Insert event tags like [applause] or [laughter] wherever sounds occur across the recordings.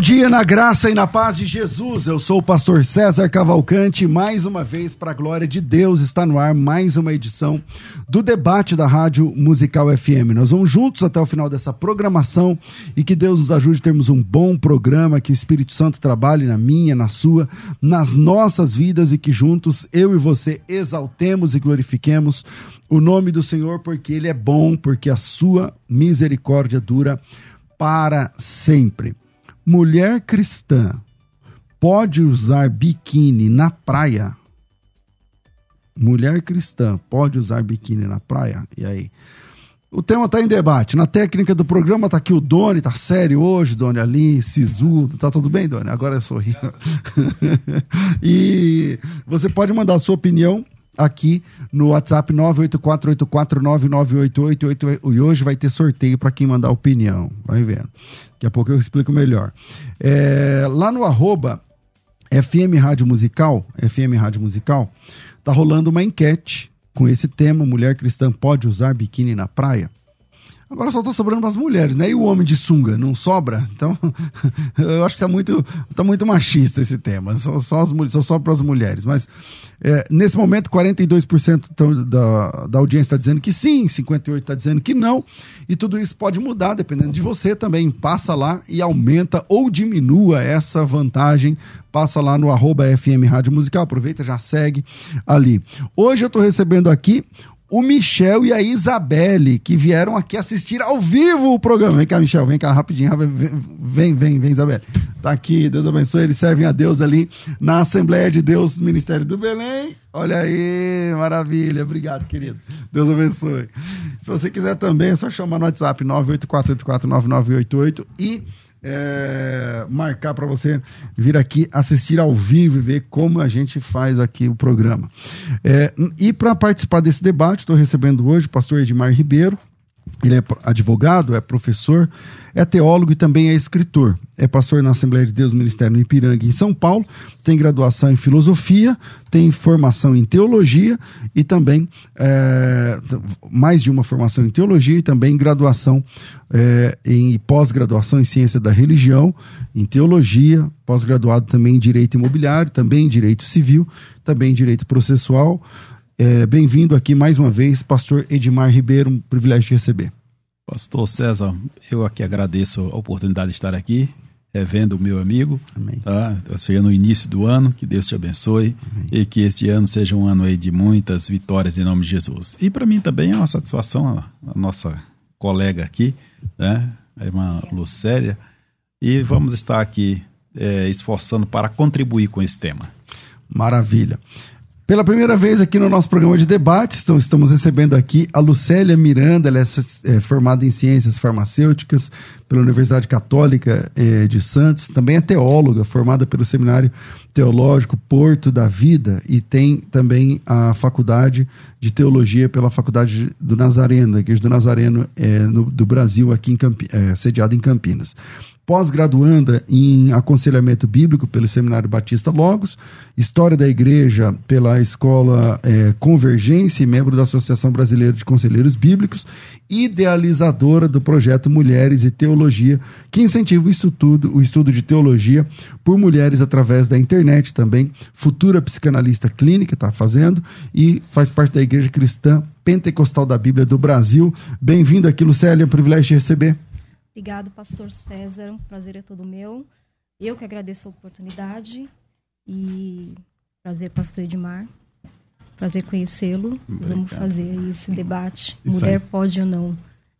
Bom dia na graça e na paz de Jesus. Eu sou o pastor César Cavalcante. Mais uma vez, para a glória de Deus, está no ar mais uma edição do debate da Rádio Musical FM. Nós vamos juntos até o final dessa programação e que Deus nos ajude a termos um bom programa, que o Espírito Santo trabalhe na minha, na sua, nas nossas vidas e que juntos eu e você exaltemos e glorifiquemos o nome do Senhor, porque Ele é bom, porque a sua misericórdia dura para sempre. Mulher cristã pode usar biquíni na praia? Mulher cristã pode usar biquíni na praia? E aí? O tema está em debate. Na técnica do programa está aqui o Doni, tá sério hoje, Doni ali, sisudo. Tá tudo bem, Doni? Agora é sorrir. [laughs] e você pode mandar a sua opinião aqui no WhatsApp 984849988 e hoje vai ter sorteio para quem mandar opinião. Vai vendo. Daqui a pouco eu explico melhor. É, lá no arroba FM Rádio Musical, FM Rádio Musical, tá rolando uma enquete com esse tema: mulher cristã pode usar biquíni na praia? Agora só tô sobrando as mulheres, né? E o homem de sunga não sobra? Então, [laughs] eu acho que tá muito, tá muito machista esse tema. Só, só, as, só sobra as mulheres. Mas é, nesse momento, 42% tão, da, da audiência está dizendo que sim, 58% está dizendo que não. E tudo isso pode mudar, dependendo de você também. Passa lá e aumenta ou diminua essa vantagem. Passa lá no arroba FM Rádio Musical. Aproveita, já segue ali. Hoje eu estou recebendo aqui o Michel e a Isabelle, que vieram aqui assistir ao vivo o programa. Vem cá, Michel, vem cá rapidinho. Vem, vem, vem, Isabelle. Tá aqui, Deus abençoe. Eles servem a Deus ali na Assembleia de Deus, Ministério do Belém. Olha aí, maravilha. Obrigado, queridos. Deus abençoe. Se você quiser também, é só chamar no WhatsApp 984849988 e é, marcar para você vir aqui assistir ao vivo e ver como a gente faz aqui o programa. É, e para participar desse debate, estou recebendo hoje o pastor Edmar Ribeiro. Ele é advogado, é professor, é teólogo e também é escritor. É pastor na Assembleia de Deus Ministério no Ipiranga, em São Paulo. Tem graduação em filosofia, tem formação em teologia e também é, mais de uma formação em teologia e também graduação é, em pós-graduação em ciência da religião, em teologia, pós-graduado também em direito imobiliário, também em direito civil, também em direito processual. É, Bem-vindo aqui mais uma vez, pastor Edmar Ribeiro, um privilégio de receber. Pastor César, eu aqui agradeço a oportunidade de estar aqui, revendo o meu amigo. Amém. Tá? Seja no início do ano, que Deus te abençoe Amém. e que este ano seja um ano aí de muitas vitórias em nome de Jesus. E para mim também é uma satisfação a, a nossa colega aqui, né, a irmã Lucélia, e vamos estar aqui é, esforçando para contribuir com esse tema. Maravilha. Pela primeira vez aqui no nosso programa de debates, então estamos recebendo aqui a Lucélia Miranda, ela é, é formada em ciências farmacêuticas pela Universidade Católica é, de Santos, também é teóloga, formada pelo Seminário Teológico Porto da Vida e tem também a faculdade de teologia pela Faculdade do Nazareno, da Igreja do Nazareno é, no, do Brasil, aqui em Campi, é, sediada em Campinas pós-graduanda em aconselhamento bíblico pelo Seminário Batista Logos, História da Igreja pela Escola é, Convergência e membro da Associação Brasileira de Conselheiros Bíblicos, idealizadora do projeto Mulheres e Teologia, que incentiva o estudo, o estudo de teologia por mulheres através da internet também, futura psicanalista clínica está fazendo e faz parte da Igreja Cristã Pentecostal da Bíblia do Brasil. Bem-vindo aqui, Lucélia, é um privilégio de receber. Obrigado, pastor César. Um prazer é todo meu. Eu que agradeço a oportunidade E prazer, pastor Edmar. Prazer conhecê-lo. Vamos fazer esse debate. Isso Mulher aí. pode ou não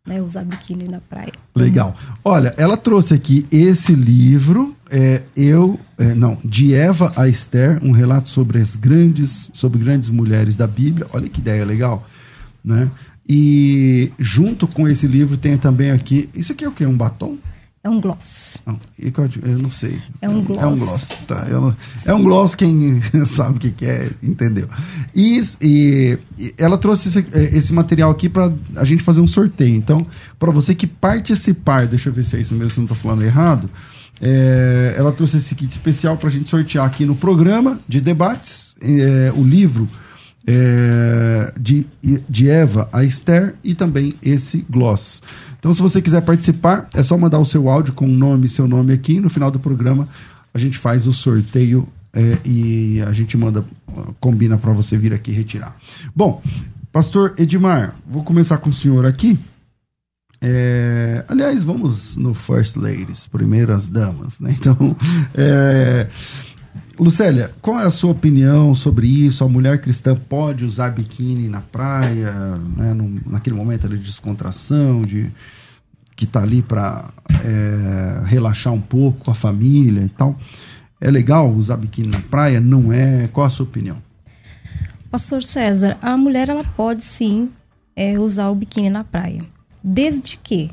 né, usar biquíni na praia. Legal. Olha, ela trouxe aqui esse livro, é, eu, é, não, de Eva a Esther, um relato sobre as grandes, sobre grandes mulheres da Bíblia. Olha que ideia legal, né? E junto com esse livro tem também aqui, isso aqui é o quê? Um batom? É um gloss. Não, eu não sei. É um gloss. É um gloss, tá. Eu, é um gloss, quem [laughs] sabe o que, que é, entendeu. E, e, e ela trouxe esse, esse material aqui para a gente fazer um sorteio. Então, para você que participar, deixa eu ver se é isso mesmo, se não estou falando errado. É, ela trouxe esse kit especial para a gente sortear aqui no programa de debates. É, o livro é, de, de Eva a Esther e também esse gloss. Então, se você quiser participar, é só mandar o seu áudio com o nome e seu nome aqui. No final do programa, a gente faz o sorteio é, e a gente manda, combina para você vir aqui retirar. Bom, Pastor Edmar, vou começar com o senhor aqui. É, aliás, vamos no First Ladies, primeiras damas, né? Então, [laughs] é, Lucélia, qual é a sua opinião sobre isso? A mulher cristã pode usar biquíni na praia, né, naquele momento de descontração, de que está ali para é, relaxar um pouco com a família e tal. É legal usar biquíni na praia? Não é? Qual a sua opinião? Pastor César, a mulher ela pode sim é, usar o biquíni na praia, desde que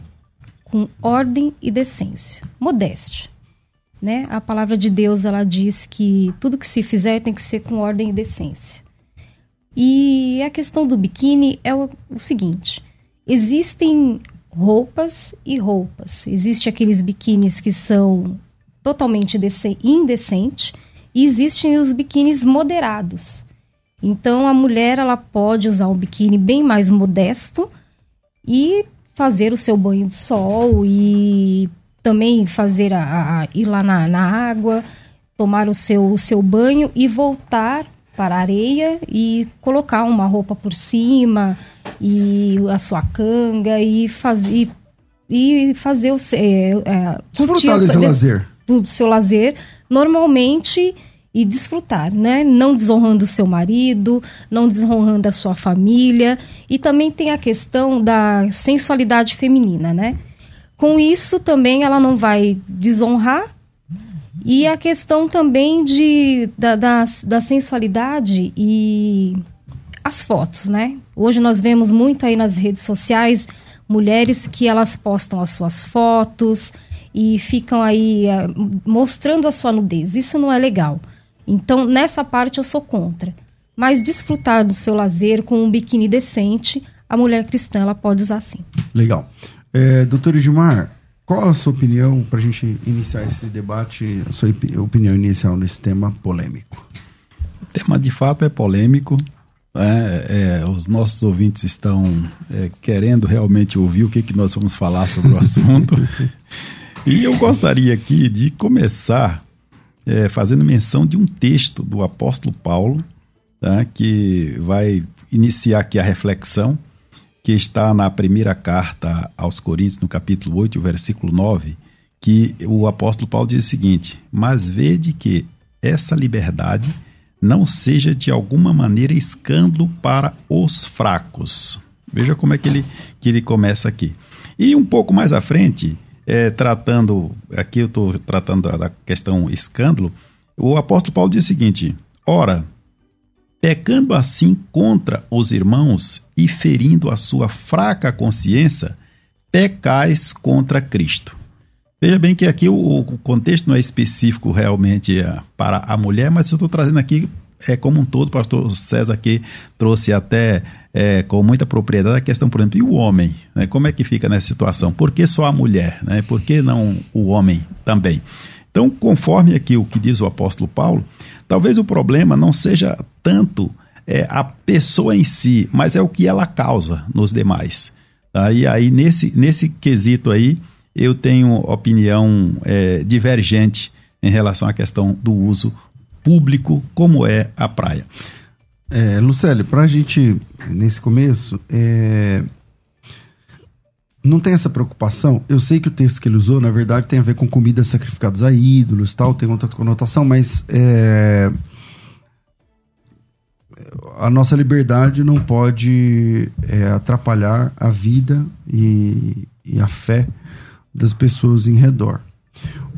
com ordem e decência, modéstia né? A palavra de Deus ela diz que tudo que se fizer tem que ser com ordem e decência. E a questão do biquíni é o, o seguinte: existem roupas e roupas. Existem aqueles biquínis que são totalmente indecentes e existem os biquínis moderados. Então a mulher ela pode usar um biquíni bem mais modesto e fazer o seu banho de sol e também fazer a, a ir lá na, na, água, tomar o seu, o seu banho e voltar para a areia e colocar uma roupa por cima e a sua canga e fazer e fazer o é, é, desfrutar desse lazer do seu lazer normalmente e desfrutar, né? Não desonrando o seu marido, não desonrando a sua família. E também tem a questão da sensualidade feminina, né? Com isso também ela não vai desonrar. E a questão também de, da, da, da sensualidade e as fotos, né? Hoje nós vemos muito aí nas redes sociais mulheres que elas postam as suas fotos e ficam aí uh, mostrando a sua nudez. Isso não é legal. Então, nessa parte eu sou contra. Mas desfrutar do seu lazer com um biquíni decente, a mulher cristã ela pode usar sim. Legal. É, doutor Edmar, qual a sua opinião para a gente iniciar esse debate, a sua opinião inicial nesse tema polêmico? O tema de fato é polêmico. É, é, os nossos ouvintes estão é, querendo realmente ouvir o que, que nós vamos falar sobre o [laughs] assunto. e eu gostaria aqui de começar é, fazendo menção de um texto do apóstolo Paulo, tá, que vai iniciar aqui a reflexão que está na primeira carta aos Coríntios, no capítulo 8, versículo 9, que o apóstolo Paulo diz o seguinte: Mas vede que essa liberdade não seja de alguma maneira escândalo para os fracos. Veja como é que ele, que ele começa aqui. E um pouco mais à frente, é, tratando, aqui eu estou tratando da, questão escândalo, o apóstolo Paulo diz o seguinte: Ora, pecando assim contra os irmãos e ferindo a sua fraca consciência, pecais contra Cristo. Veja bem que aqui o, contexto não é específico realmente é, para a mulher, mas eu estou trazendo aqui é como um todo, o pastor César que trouxe até é, com muita propriedade a questão, por exemplo, e o homem? Né? Como é que fica nessa situação? Por que só a mulher? Né? Por que não o homem também? Então, conforme aqui o que diz o apóstolo Paulo, talvez o problema não seja tanto é, a pessoa em si, mas é o que ela causa nos demais. Aí, aí nesse, nesse quesito aí, eu tenho opinião é, divergente em relação à questão do uso público, como é a praia. É, Lucélio, para a gente, nesse começo, é, não tem essa preocupação. Eu sei que o texto que ele usou, na verdade, tem a ver com comidas sacrificadas a ídolos, tal, tem outra conotação, mas é, a nossa liberdade não pode é, atrapalhar a vida e, e a fé das pessoas em redor.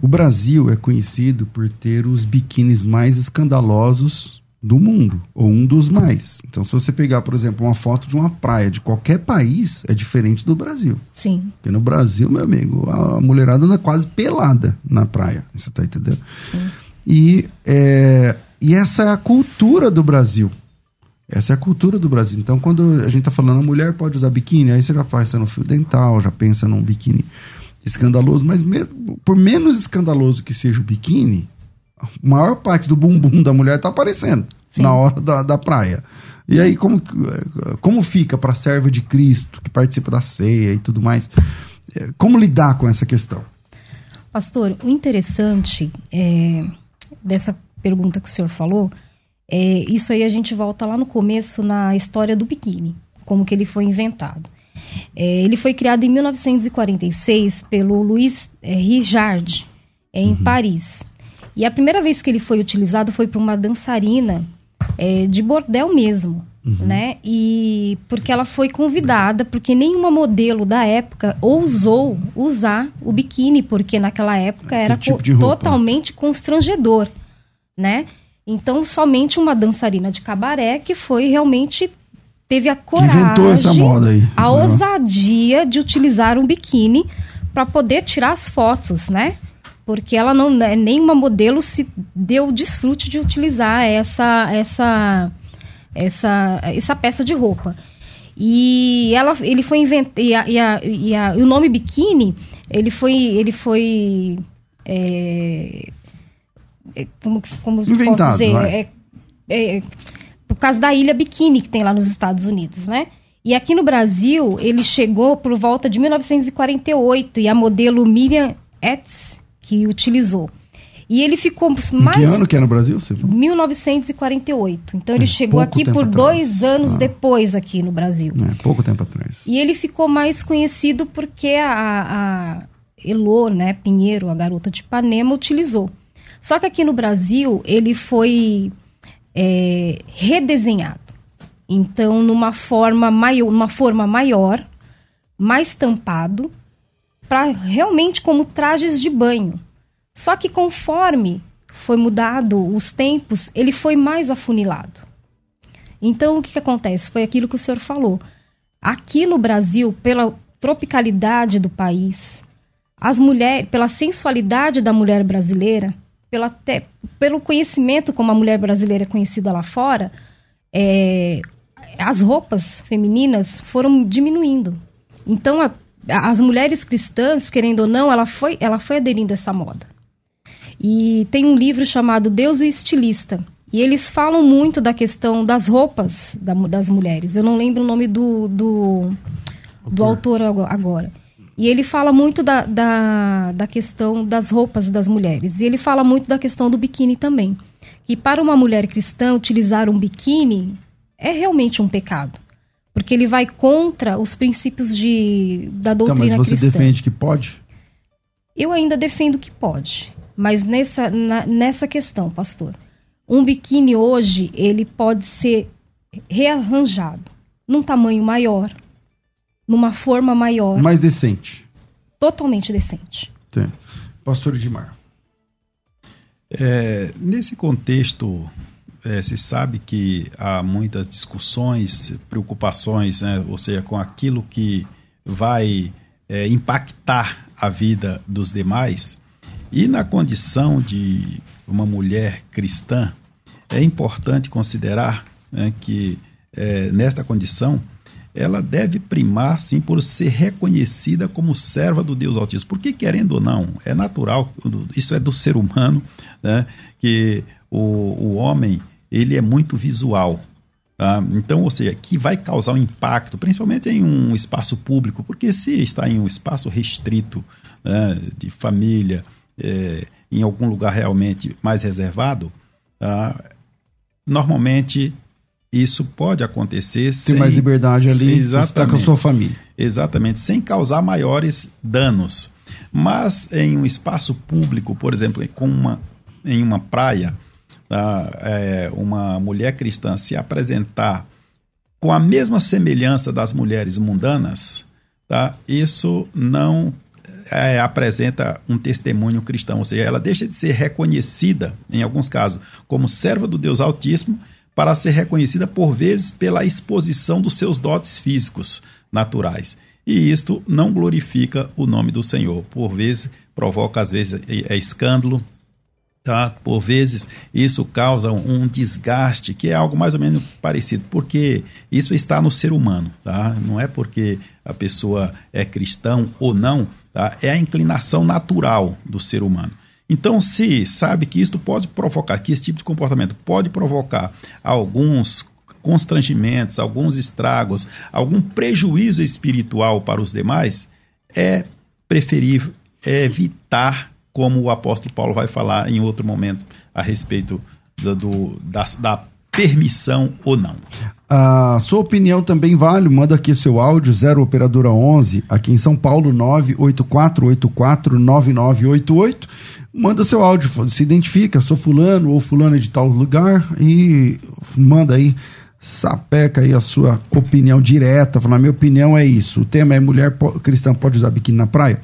O Brasil é conhecido por ter os biquínis mais escandalosos do mundo, ou um dos mais. Então, se você pegar, por exemplo, uma foto de uma praia de qualquer país, é diferente do Brasil. Sim. Porque no Brasil, meu amigo, a mulherada anda quase pelada na praia. Você tá entendendo? Sim. E, é, e essa é a cultura do Brasil. Essa é a cultura do Brasil. Então, quando a gente tá falando a mulher pode usar biquíni, aí você já pensa no fio dental, já pensa num biquíni escandaloso, mas mesmo, por menos escandaloso que seja o biquíni, a maior parte do bumbum da mulher tá aparecendo Sim. na hora da, da praia. E aí, como, como fica para a serva de Cristo, que participa da ceia e tudo mais? É, como lidar com essa questão? Pastor, o interessante é, dessa pergunta que o senhor falou, é, isso aí a gente volta lá no começo na história do biquíni, como que ele foi inventado. É, ele foi criado em 1946 pelo Louis é, Richard, em uhum. Paris. E a primeira vez que ele foi utilizado foi para uma dançarina é, de bordel mesmo. Uhum. Né? E porque ela foi convidada, porque nenhuma modelo da época ousou usar o biquíni, porque naquela época era tipo totalmente constrangedor, né? Então, somente uma dançarina de cabaré que foi realmente teve a coragem, inventou essa moda aí, a ousadia de utilizar um biquíni para poder tirar as fotos, né? Porque ela não, né, nenhuma modelo se deu o desfrute de utilizar essa essa essa essa peça de roupa. E ela, ele foi inventado e, a, e, a, e, a, e o nome biquíni ele foi ele foi é, é como como Inventado, dizer é, é, por causa da ilha Bikini que tem lá nos Estados Unidos, né? E aqui no Brasil, ele chegou por volta de 1948 e a modelo Miriam Etz que utilizou. E ele ficou mais. Em que ano que é no Brasil? Você 1948. Então ele é, chegou aqui por atrás. dois anos ah. depois aqui no Brasil. É, pouco tempo atrás. E ele ficou mais conhecido porque a, a Elô, né, Pinheiro, a garota de Ipanema, utilizou. Só que aqui no Brasil ele foi é, redesenhado. Então, numa forma maior, forma maior, mais tampado, para realmente como trajes de banho. Só que conforme foi mudado os tempos, ele foi mais afunilado. Então, o que, que acontece? Foi aquilo que o senhor falou. Aqui no Brasil, pela tropicalidade do país, as mulheres, pela sensualidade da mulher brasileira, pela te, pelo conhecimento como a mulher brasileira é conhecida lá fora, é, as roupas femininas foram diminuindo. Então, a, as mulheres cristãs, querendo ou não, ela foi, ela foi aderindo a essa moda. E tem um livro chamado Deus o Estilista. E eles falam muito da questão das roupas da, das mulheres. Eu não lembro o nome do, do, do autor agora. E ele fala muito da, da, da questão das roupas das mulheres. E ele fala muito da questão do biquíni também. Que para uma mulher cristã utilizar um biquíni é realmente um pecado. Porque ele vai contra os princípios de, da doutrina cristã. Então, mas você cristã. defende que pode? Eu ainda defendo que pode. Mas nessa, na, nessa questão, pastor, um biquíni hoje, ele pode ser rearranjado num tamanho maior, numa forma maior. Mais decente. Totalmente decente. Tem. Pastor Edmar. É, nesse contexto, é, se sabe que há muitas discussões, preocupações, né, ou seja, com aquilo que vai é, impactar a vida dos demais. E na condição de uma mulher cristã, é importante considerar né, que é, nesta condição ela deve primar, sim, por ser reconhecida como serva do Deus Altíssimo. Porque, querendo ou não, é natural, isso é do ser humano, né, que o, o homem ele é muito visual. Tá? Então, ou seja, que vai causar um impacto, principalmente em um espaço público, porque se está em um espaço restrito né, de família, é, em algum lugar realmente mais reservado, tá? normalmente isso pode acontecer Tem mais liberdade ali, está com a sua família. exatamente, sem causar maiores danos. Mas em um espaço público, por exemplo, com uma, em uma praia, tá, é, uma mulher cristã se apresentar com a mesma semelhança das mulheres mundanas, tá, isso não é, apresenta um testemunho cristão, ou seja, ela deixa de ser reconhecida, em alguns casos, como serva do Deus Altíssimo, para ser reconhecida por vezes pela exposição dos seus dotes físicos naturais. E isto não glorifica o nome do Senhor. Por vezes provoca, às vezes, é, é escândalo, tá? Por vezes isso causa um desgaste, que é algo mais ou menos parecido, porque isso está no ser humano, tá? Não é porque a pessoa é cristão ou não, tá? É a inclinação natural do ser humano. Então, se sabe que isto pode provocar, que esse tipo de comportamento pode provocar alguns constrangimentos, alguns estragos, algum prejuízo espiritual para os demais, é preferível evitar, como o apóstolo Paulo vai falar em outro momento a respeito do, do da, da permissão ou não. A sua opinião também vale, manda aqui seu áudio, 0 operadora 11, aqui em São Paulo, 984849988. Manda seu áudio, se identifica, sou fulano ou fulana de tal lugar e manda aí sapeca aí a sua opinião direta, falando, minha opinião é isso, o tema é mulher cristã pode usar biquíni na praia.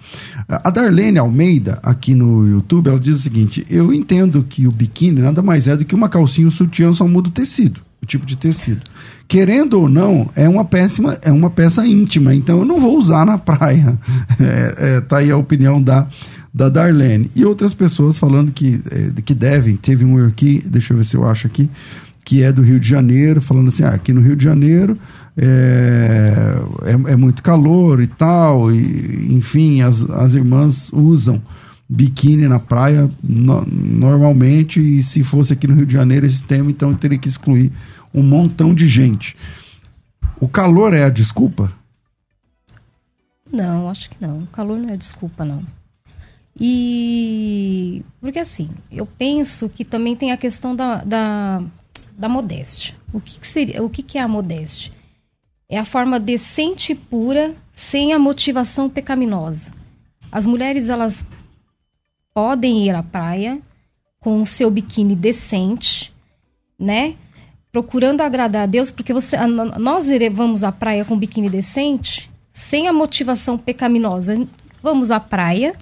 A Darlene Almeida, aqui no YouTube, ela diz o seguinte, eu entendo que o biquíni nada mais é do que uma calcinha um sutiã, só muda o tecido, o tipo de tecido. Querendo ou não, é uma péssima, é uma peça íntima, então eu não vou usar na praia. [laughs] É, é, tá aí a opinião da, da Darlene. E outras pessoas falando que, é, que devem, teve um aqui, deixa eu ver se eu acho aqui, que é do Rio de Janeiro, falando assim, ah, aqui no Rio de Janeiro é, é, é muito calor e tal, e, enfim, as, as irmãs usam biquíni na praia no, normalmente, e se fosse aqui no Rio de Janeiro esse tema, então eu teria que excluir um montão de gente. O calor é a desculpa? Não, acho que não. O calor não é desculpa, não. E porque assim, eu penso que também tem a questão da, da da modéstia. O que, que seria? O que, que é a modéstia? É a forma decente e pura, sem a motivação pecaminosa. As mulheres elas podem ir à praia com o seu biquíni decente, né? Procurando agradar a Deus, porque você, nós vamos à praia com biquíni decente, sem a motivação pecaminosa. Vamos à praia,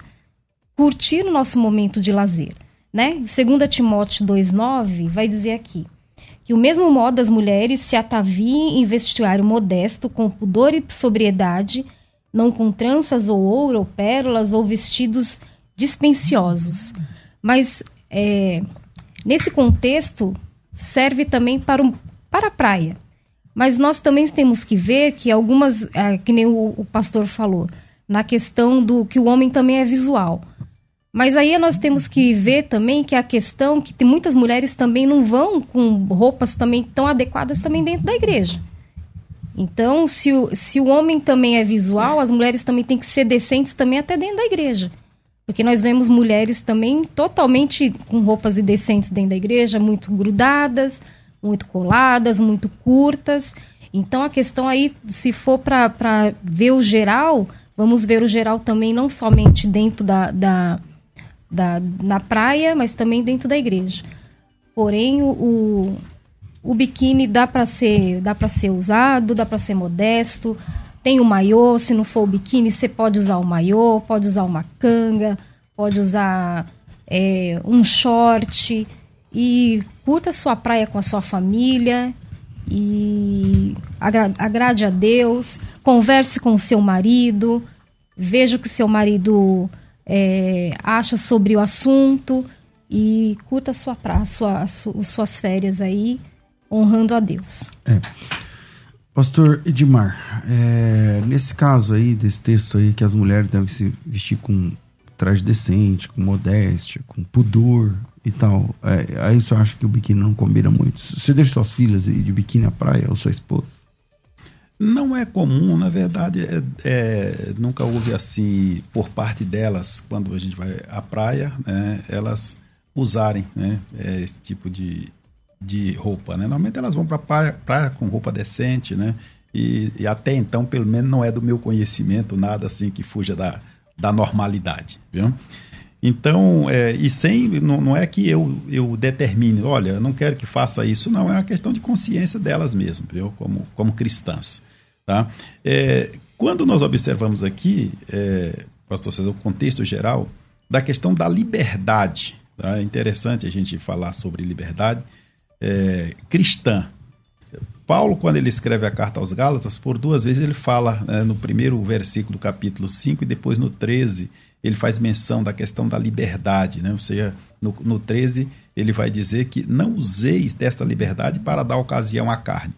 curtir o nosso momento de lazer, né? 2 Timóteo 2:9 vai dizer aqui: que o mesmo modo as mulheres se ataviem em vestuário modesto, com pudor e sobriedade, não com tranças ou ouro ou pérolas ou vestidos dispensiosos. Mas é, nesse contexto serve também para, um, para a praia. Mas nós também temos que ver que algumas, é, que nem o, o pastor falou, na questão do que o homem também é visual. Mas aí nós temos que ver também que a questão que tem muitas mulheres também não vão com roupas também tão adequadas também dentro da igreja. Então, se o, se o homem também é visual, as mulheres também têm que ser decentes também até dentro da igreja. Porque nós vemos mulheres também totalmente com roupas indecentes dentro da igreja, muito grudadas, muito coladas, muito curtas. Então a questão aí, se for para ver o geral, vamos ver o geral também, não somente dentro da, da da, na praia, mas também dentro da igreja. Porém, o, o, o biquíni dá para ser, dá para ser usado, dá para ser modesto. Tem o maiô, se não for o biquíni, você pode usar o maiô, pode usar uma canga, pode usar é, um short e curta sua praia com a sua família e agrade a Deus, converse com o seu marido, veja o que seu marido é, acha sobre o assunto e curta a sua praça, as suas férias aí, honrando a Deus. É. Pastor Edmar, é, nesse caso aí, desse texto aí, que as mulheres devem se vestir com traje decente, com modéstia, com pudor e tal, é, aí você acha que o biquíni não combina muito? Você deixa suas filhas de biquíni à praia ou sua esposa? Não é comum, na verdade, é, é, nunca houve assim por parte delas, quando a gente vai à praia, né, elas usarem né, é, esse tipo de, de roupa. Né? Normalmente elas vão para a praia, praia, com roupa decente, né? e, e, até então, pelo menos, não é do meu conhecimento nada assim que fuja da, da normalidade, viu? Então, é, e sem, não, não, é que eu, eu determine, olha, eu não quero que faça isso, não, é uma questão de consciência delas mesmo, viu? Como, como cristãs, tá? É, quando nós observamos aqui, é, pastor César, o contexto geral da questão da liberdade, tá? é interessante a gente falar sobre liberdade é, cristã, Paulo, quando ele escreve a carta aos Gálatas, por duas vezes ele fala, né, no primeiro versículo do capítulo 5 e depois no 13, ele faz menção da questão da liberdade. Né? Ou seja, no, no 13 ele vai dizer que não useis desta liberdade para dar ocasião à carne.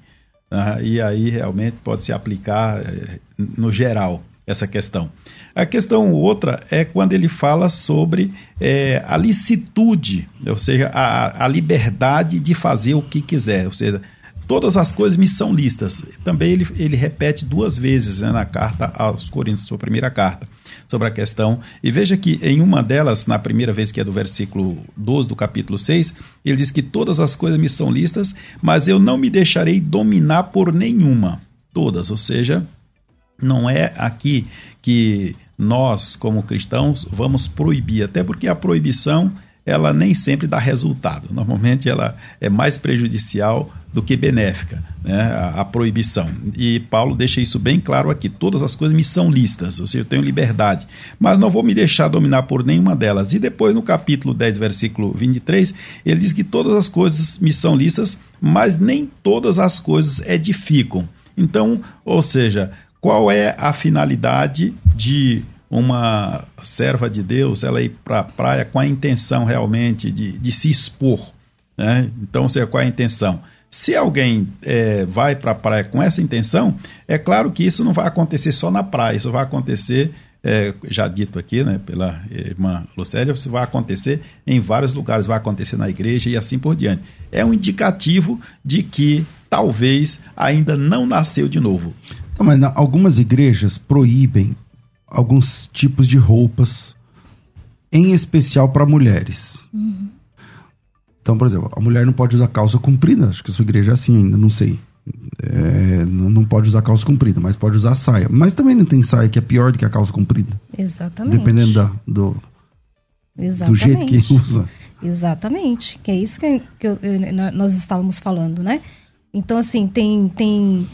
Uh, e aí realmente pode se aplicar eh, no geral essa questão. A questão outra é quando ele fala sobre é, a licitude, ou seja, a, a liberdade de fazer o que quiser, ou seja, Todas as coisas me são listas. Também ele, ele repete duas vezes né, na carta aos Coríntios, sua primeira carta, sobre a questão. E veja que em uma delas, na primeira vez, que é do versículo 12 do capítulo 6, ele diz que todas as coisas me são listas, mas eu não me deixarei dominar por nenhuma. Todas, ou seja, não é aqui que nós, como cristãos, vamos proibir, até porque a proibição ela nem sempre dá resultado. Normalmente ela é mais prejudicial do que benéfica, né? a, a, proibição. E Paulo deixa isso bem claro aqui. Todas as coisas me são listas, ou seja, eu tenho liberdade, mas não vou me deixar dominar por nenhuma delas. E depois, no capítulo 10, versículo 23, ele diz que todas as coisas me são listas, mas nem todas as coisas edificam. Então, ou seja, qual é a finalidade de uma serva de Deus ela ir para a praia com a intenção realmente de, de se expor. Né? Então, seja, qual é a intenção? Se alguém é, vai para a praia com essa intenção, é claro que isso não vai acontecer só na praia, isso vai acontecer, é, já dito aqui né, pela irmã Lucélia, isso vai acontecer em vários lugares, vai acontecer na igreja e assim por diante. É um indicativo de que talvez ainda não nasceu de novo. Não, mas algumas igrejas proíbem alguns tipos de roupas, em especial para mulheres. Uhum. Então, por exemplo, a mulher não pode usar calça comprida, acho que a sua igreja é assim ainda, não sei. É, não pode usar calça comprida, mas pode usar saia. Mas também não tem saia que é pior do que a calça comprida. Exatamente. Dependendo da, do, do jeito que usa. Exatamente. Que é isso que, que eu, eu, nós estávamos falando, né? Então, assim, tem, tem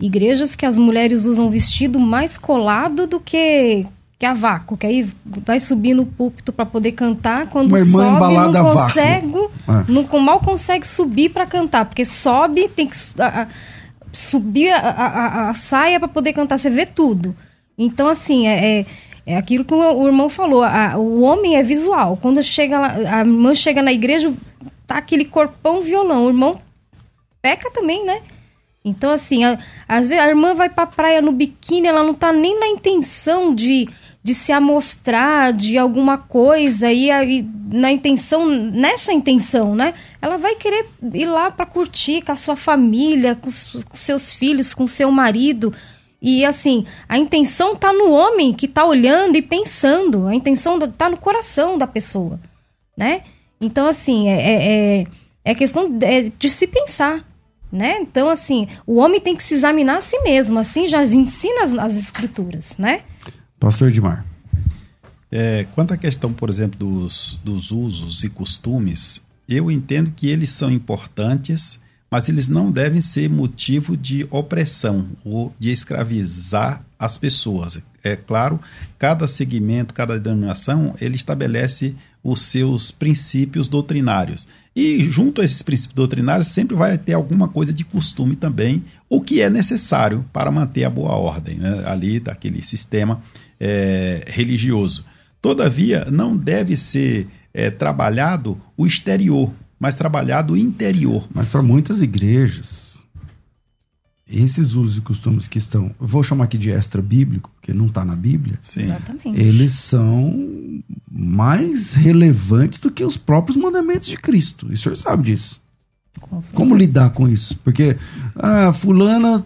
igrejas que as mulheres usam vestido mais colado do que que a vácuo, que aí vai subir no púlpito para poder cantar, quando Uma irmã sobe não consegue, é. não, mal consegue subir para cantar, porque sobe, tem que a, a, subir a, a, a saia para poder cantar, você vê tudo. Então, assim, é, é, é aquilo que o, o irmão falou, o homem é visual. Quando chega lá, a irmã chega na igreja, tá aquele corpão violão, o irmão peca também, né? Então, assim, a, às vezes a irmã vai pra praia no biquíni, ela não tá nem na intenção de, de se amostrar de alguma coisa e, aí na intenção, nessa intenção, né? Ela vai querer ir lá para curtir com a sua família, com, com seus filhos, com seu marido. E assim, a intenção tá no homem que tá olhando e pensando. A intenção do, tá no coração da pessoa, né? Então, assim, é, é, é, é questão de, é de se pensar né? Então, assim, o homem tem que se examinar a si mesmo, assim já ensina as, as escrituras, né? Pastor Edmar. É, quanto à questão, por exemplo, dos, dos usos e costumes, eu entendo que eles são importantes, mas eles não devem ser motivo de opressão ou de escravizar as pessoas. É claro, cada segmento, cada denominação, ele estabelece os seus princípios doutrinários. E junto a esses princípios doutrinários sempre vai ter alguma coisa de costume também, o que é necessário para manter a boa ordem né, ali daquele sistema é, religioso. Todavia, não deve ser é, trabalhado o exterior, mas trabalhado o interior. Mas para muitas igrejas, esses usos e costumes que estão, vou chamar aqui de extra bíblico, porque não está na Bíblia, Sim. Exatamente. eles são mais relevantes do que os próprios mandamentos de Cristo. E o senhor sabe disso. Como lidar com isso? Porque ah, fulana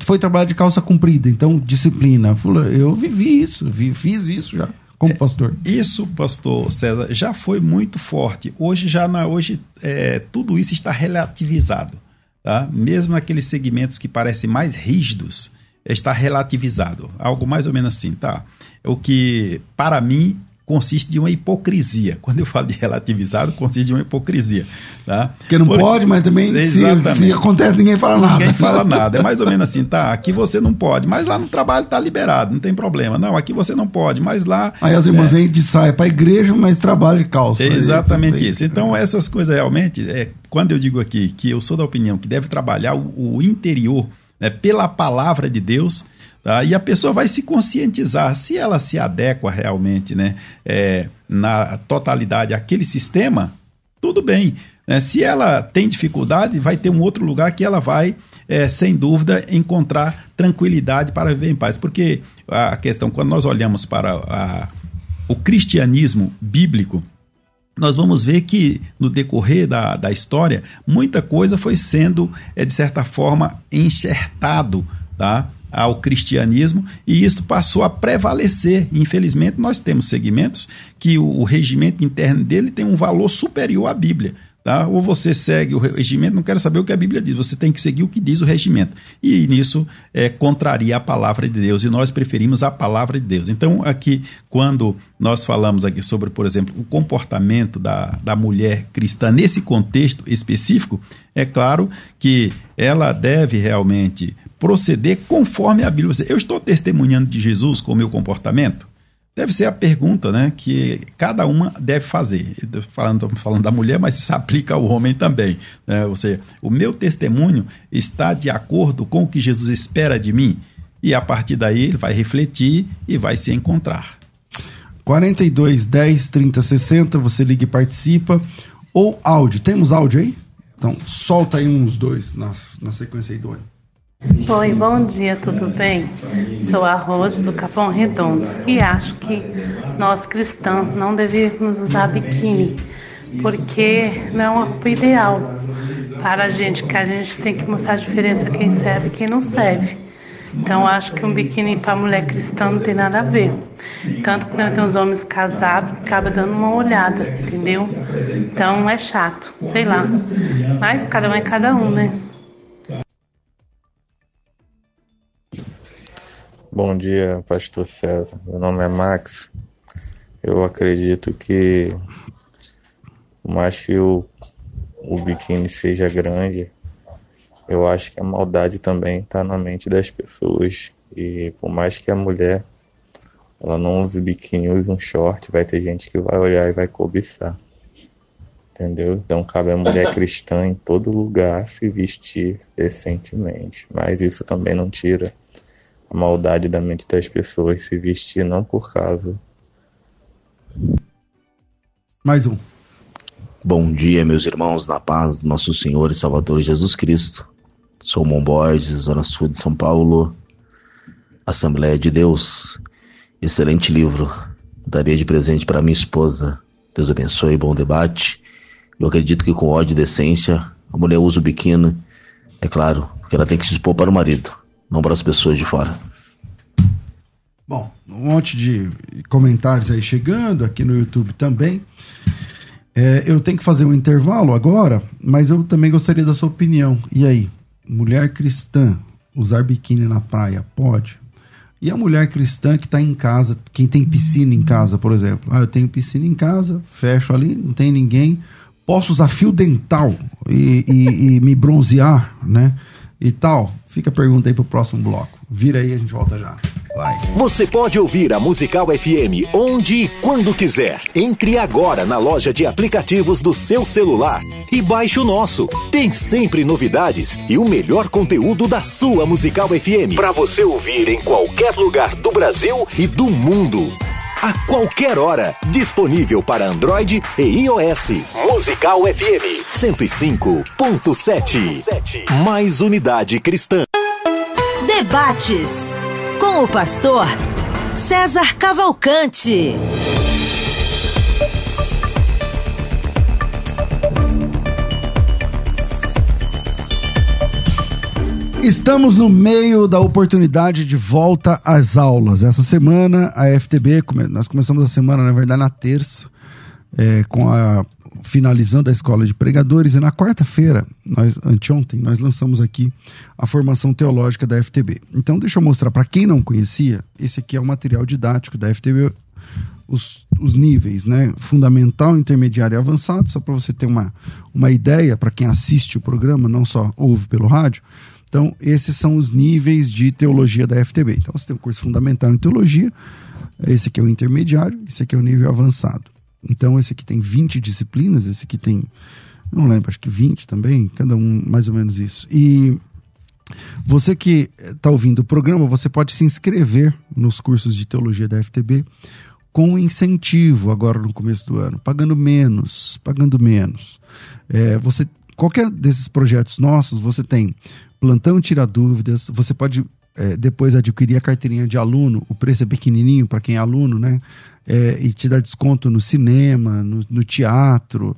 foi trabalhar de calça comprida, então disciplina. Fulana, eu vivi isso, vi, fiz isso já como é, pastor. É, isso, pastor César, já foi muito forte. Hoje já na, hoje é, tudo isso está relativizado. Tá? mesmo naqueles segmentos que parecem mais rígidos, está relativizado. Algo mais ou menos assim, tá? O que, para mim, consiste de uma hipocrisia. Quando eu falo de relativizado, consiste de uma hipocrisia. Tá? Porque não Por... pode, mas também se, se, acontece, ninguém fala nada. Ninguém fala nada. É mais ou menos assim, tá? Aqui você não pode, mas lá no trabalho está liberado, não tem problema. Não, aqui você não pode, mas lá. Aí as irmãs é... vêm de saia para a igreja, mas trabalham de calça. Exatamente isso. Então, essas coisas realmente, é, quando eu digo aqui que eu sou da opinião que deve trabalhar o, o interior né, pela palavra de Deus Tá? E a pessoa vai se conscientizar se ela se adequa realmente né, é, na totalidade àquele sistema, tudo bem. Né? Se ela tem dificuldade, vai ter um outro lugar que ela vai, é, sem dúvida, encontrar tranquilidade para viver em paz. Porque a questão, quando nós olhamos para a, o cristianismo bíblico, nós vamos ver que no decorrer da, da história, muita coisa foi sendo, é, de certa forma, enxertado tá? Ao cristianismo e isso passou a prevalecer. Infelizmente, nós temos segmentos que o, o regimento interno dele tem um valor superior à Bíblia. Tá? Ou você segue o regimento, não quero saber o que a Bíblia diz, você tem que seguir o que diz o regimento. E nisso é, contraria a palavra de Deus, e nós preferimos a palavra de Deus. Então, aqui, quando nós falamos aqui sobre, por exemplo, o comportamento da, da mulher cristã nesse contexto específico, é claro que ela deve realmente proceder conforme a Bíblia. Eu estou testemunhando de Jesus com o meu comportamento? Deve ser a pergunta né, que cada uma deve fazer. Falando, falando da mulher, mas isso [laughs] aplica ao homem também. Né? O meu testemunho está de acordo com o que Jesus espera de mim? E a partir daí ele vai refletir e vai se encontrar. 42 10 30 60, você liga e participa. Ou áudio. Temos áudio aí? Então solta aí uns dois na, na sequência aí do ano. Oi, bom dia, tudo bem? Sou a Rose do Capão Redondo e acho que nós cristãos não devíamos usar biquíni porque não é o ideal para a gente, que a gente tem que mostrar a diferença quem serve e quem não serve. Então acho que um biquíni para mulher cristã não tem nada a ver. Tanto que tem os homens casados acaba dando uma olhada, entendeu? Então é chato, sei lá. Mas cada um é cada um, né? Bom dia, Pastor César. Meu nome é Max. Eu acredito que, por mais que o, o biquíni seja grande, eu acho que a maldade também está na mente das pessoas. E por mais que a mulher ela não use biquíni, use um short, vai ter gente que vai olhar e vai cobiçar. Entendeu? Então cabe à mulher [laughs] cristã em todo lugar se vestir decentemente. Mas isso também não tira a maldade da mente das pessoas se vestir não por causa. Mais um. Bom dia, meus irmãos, na paz do nosso Senhor e Salvador Jesus Cristo. Sou Mon Borges, Zona Sul de São Paulo, Assembleia de Deus. Excelente livro. Daria de presente para minha esposa. Deus abençoe, bom debate. Eu acredito que com ódio e decência, a mulher usa o biquíni, é claro, porque ela tem que se expor para o marido não para as pessoas de fora. Bom, um monte de comentários aí chegando, aqui no YouTube também. É, eu tenho que fazer um intervalo agora, mas eu também gostaria da sua opinião. E aí, mulher cristã usar biquíni na praia pode? E a mulher cristã que está em casa, quem tem piscina em casa, por exemplo. Ah, eu tenho piscina em casa, fecho ali, não tem ninguém. Posso usar fio dental e, e, e me bronzear, né? E tal. Fica a pergunta aí pro próximo bloco. Vira aí, a gente volta já. Vai. Você pode ouvir a Musical FM onde e quando quiser. Entre agora na loja de aplicativos do seu celular e baixe o nosso. Tem sempre novidades e o melhor conteúdo da sua Musical FM para você ouvir em qualquer lugar do Brasil e do mundo a qualquer hora. Disponível para Android e iOS. Musical FM 105.7. Mais unidade cristã. Debates com o pastor César Cavalcante. Estamos no meio da oportunidade de volta às aulas. Essa semana, a FTB, nós começamos a semana, na verdade, na terça, é, com a finalizando a escola de pregadores e na quarta-feira, nós anteontem, nós lançamos aqui a formação teológica da FTB. Então deixa eu mostrar para quem não conhecia, esse aqui é o material didático da FTB, os, os níveis, né? Fundamental, intermediário e avançado, só para você ter uma, uma ideia, para quem assiste o programa, não só ouve pelo rádio. Então, esses são os níveis de teologia da FTB. Então, você tem o curso fundamental em teologia, esse aqui é o intermediário, esse aqui é o nível avançado. Então, esse aqui tem 20 disciplinas, esse aqui tem, não lembro, acho que 20 também, cada um mais ou menos isso. E você que está ouvindo o programa, você pode se inscrever nos cursos de teologia da FTB com incentivo agora no começo do ano, pagando menos, pagando menos. É, você, qualquer desses projetos nossos, você tem plantão tira dúvidas, você pode é, depois adquirir a carteirinha de aluno, o preço é pequenininho para quem é aluno, né? é, e te dá desconto no cinema, no, no teatro,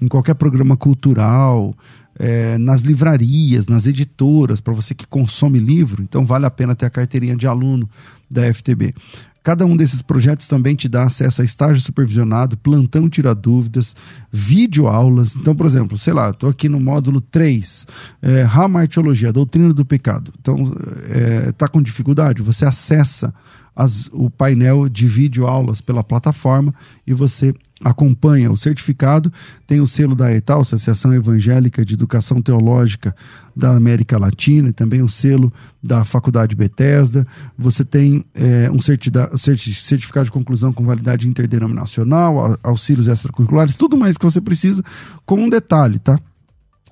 em qualquer programa cultural, é, nas livrarias, nas editoras, para você que consome livro, então vale a pena ter a carteirinha de aluno da FTB. Cada um desses projetos também te dá acesso a estágio supervisionado, plantão tira dúvidas, vídeo aulas. Então, por exemplo, sei lá, estou aqui no módulo 3, é, Ramartiologia, Doutrina do Pecado. Então, está é, com dificuldade? Você acessa as, o painel de vídeo aulas pela plataforma e você acompanha o certificado. Tem o selo da ETAL, Associação Evangélica de Educação Teológica da América Latina, e também o selo da Faculdade Bethesda. Você tem é, um certificado de conclusão com validade interdenominacional, auxílios extracurriculares, tudo mais que você precisa, com um detalhe, tá?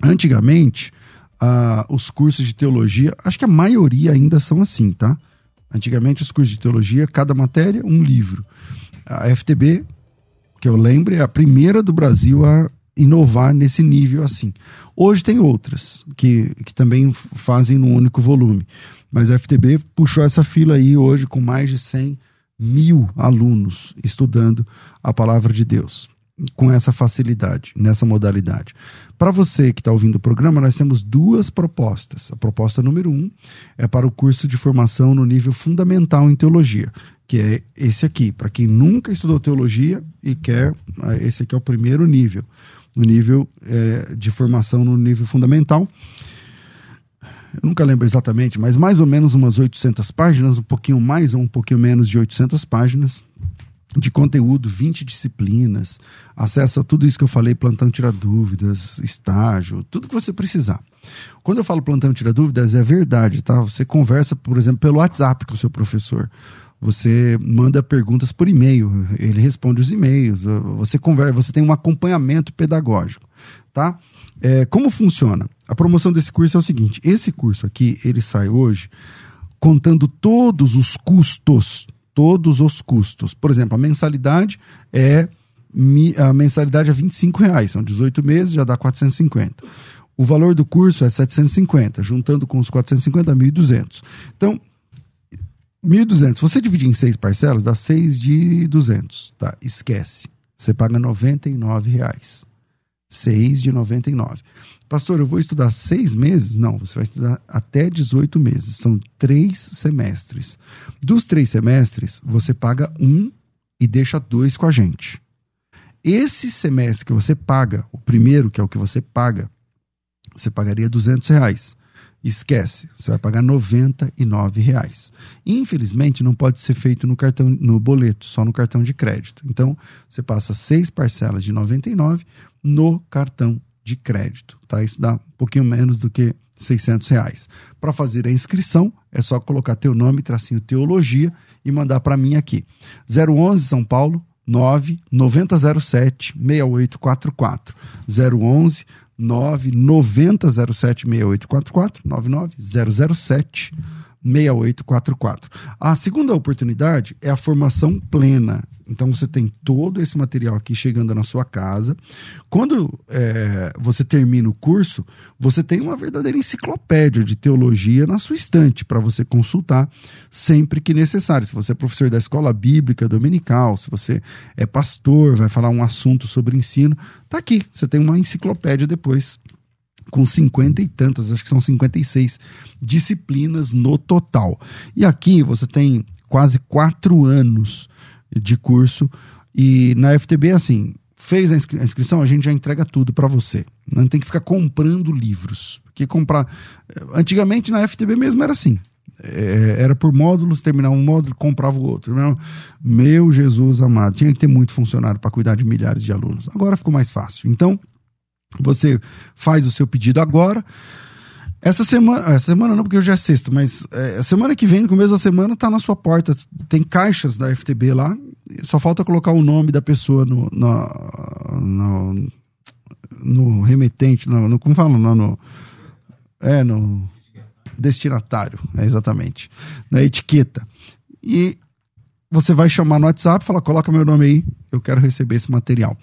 Antigamente, ah, os cursos de teologia, acho que a maioria ainda são assim, tá? Antigamente, os cursos de teologia, cada matéria, um livro. A FTB, que eu lembro, é a primeira do Brasil a inovar nesse nível assim. Hoje tem outras que, que também fazem num único volume. Mas a FTB puxou essa fila aí hoje com mais de 100 mil alunos estudando a palavra de Deus com essa facilidade, nessa modalidade. Para você que está ouvindo o programa, nós temos duas propostas. A proposta número um é para o curso de formação no nível fundamental em teologia, que é esse aqui. Para quem nunca estudou teologia e quer, eh, esse aqui é o primeiro nível, no nível é, de formação no nível fundamental. Eu nunca lembro exatamente, mas mais ou menos umas 800 páginas, um pouquinho mais ou um pouquinho menos de 800 páginas de conteúdo, 20 disciplinas, acesso a tudo isso que eu falei, plantão tira dúvidas, estágio, tudo que você precisar. Quando eu falo plantão tira dúvidas, é verdade, tá? Você conversa, por exemplo, pelo WhatsApp com o seu professor. Você manda perguntas por e-mail, ele responde os e-mails, você conversa, você tem um acompanhamento pedagógico, tá? É, como funciona? A promoção desse curso é o seguinte: esse curso aqui, ele sai hoje contando todos os custos todos os custos. Por exemplo, a mensalidade é a mensalidade é 25 reais, são 18 meses, já dá 450. O valor do curso é 750, juntando com os 450, 1.200. Então, 1.200, se você dividir em seis parcelas, dá 6 de 200, tá? Esquece. Você paga 99 reais. 6 de 99. Pastor, eu vou estudar seis meses? Não, você vai estudar até 18 meses. São três semestres. Dos três semestres, você paga um e deixa dois com a gente. Esse semestre que você paga, o primeiro, que é o que você paga, você pagaria 200 reais. Esquece, você vai pagar 99 reais. Infelizmente, não pode ser feito no cartão, no boleto, só no cartão de crédito. Então, você passa seis parcelas de 99 no cartão de crédito, tá? Isso dá um pouquinho menos do que 600 reais. Para fazer a inscrição, é só colocar teu nome, tracinho teologia e mandar para mim aqui. 011 São Paulo 9 9007 6844. 011 9 9007 6844 99007 6844. A segunda oportunidade é a formação plena. Então você tem todo esse material aqui chegando na sua casa. Quando é, você termina o curso, você tem uma verdadeira enciclopédia de teologia na sua estante para você consultar sempre que necessário. Se você é professor da escola bíblica dominical, se você é pastor, vai falar um assunto sobre ensino, tá aqui. Você tem uma enciclopédia depois com cinquenta e tantas, acho que são 56 disciplinas no total. E aqui você tem quase quatro anos de curso, e na FTB, assim, fez a, inscri a inscrição, a gente já entrega tudo para você. Não tem que ficar comprando livros. Porque comprar. Antigamente na FTB mesmo era assim. É, era por módulos, terminar um módulo, comprava o outro. Meu Jesus amado, tinha que ter muito funcionário para cuidar de milhares de alunos. Agora ficou mais fácil. Então, você faz o seu pedido agora. Essa semana, essa semana não, porque hoje é sexta, mas é, a semana que vem, no começo da semana, tá na sua porta. Tem caixas da FTB lá. Só falta colocar o nome da pessoa no, no, no, no remetente, no, no, como fala? No, no, é, no destinatário, é exatamente. Na etiqueta. E você vai chamar no WhatsApp, fala, coloca meu nome aí, eu quero receber esse material.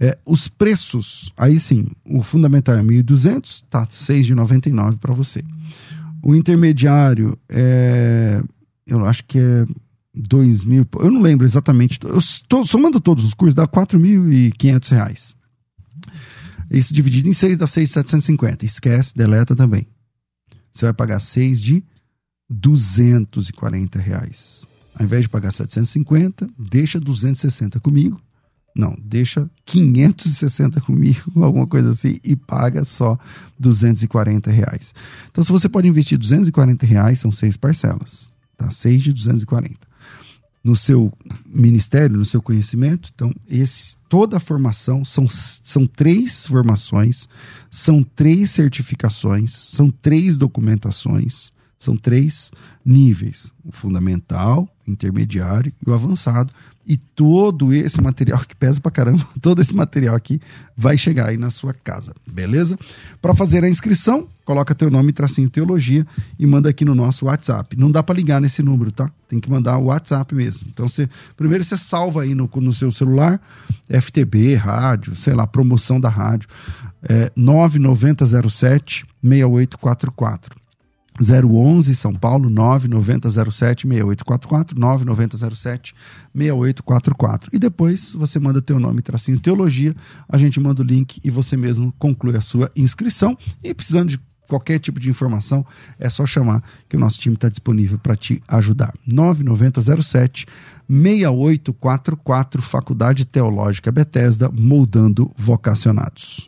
É, os preços, aí sim, o fundamental é 1.200, tá, 6,99 para você. O intermediário é, eu acho que é 2 mil, eu não lembro exatamente, eu estou somando todos os cursos, dá 4.500 reais. Isso dividido em 6 dá 6,750. Esquece, deleta também. Você vai pagar 6 de 240 reais. Ao invés de pagar 750, deixa 260 comigo. Não, deixa 560 comigo, [laughs] alguma coisa assim, e paga só 240 reais. Então, se você pode investir 240 reais, são seis parcelas, tá? Seis de 240. No seu ministério, no seu conhecimento, então, esse, toda a formação são, são três formações, são três certificações, são três documentações, são três níveis: o fundamental, intermediário e o avançado. E todo esse material que pesa pra caramba, [laughs] todo esse material aqui vai chegar aí na sua casa, beleza? Para fazer a inscrição, coloca teu nome, tracinho teologia e manda aqui no nosso WhatsApp. Não dá para ligar nesse número, tá? Tem que mandar o WhatsApp mesmo. Então você primeiro você salva aí no, no seu celular FTB, rádio, sei lá, promoção da rádio, é, 9907 6844. 011 São Paulo 9907 6844 9907 6844 e depois você manda teu nome tracinho teologia a gente manda o link e você mesmo conclui a sua inscrição. E precisando de qualquer tipo de informação é só chamar que o nosso time está disponível para te ajudar. 9907 6844 Faculdade Teológica Bethesda moldando vocacionados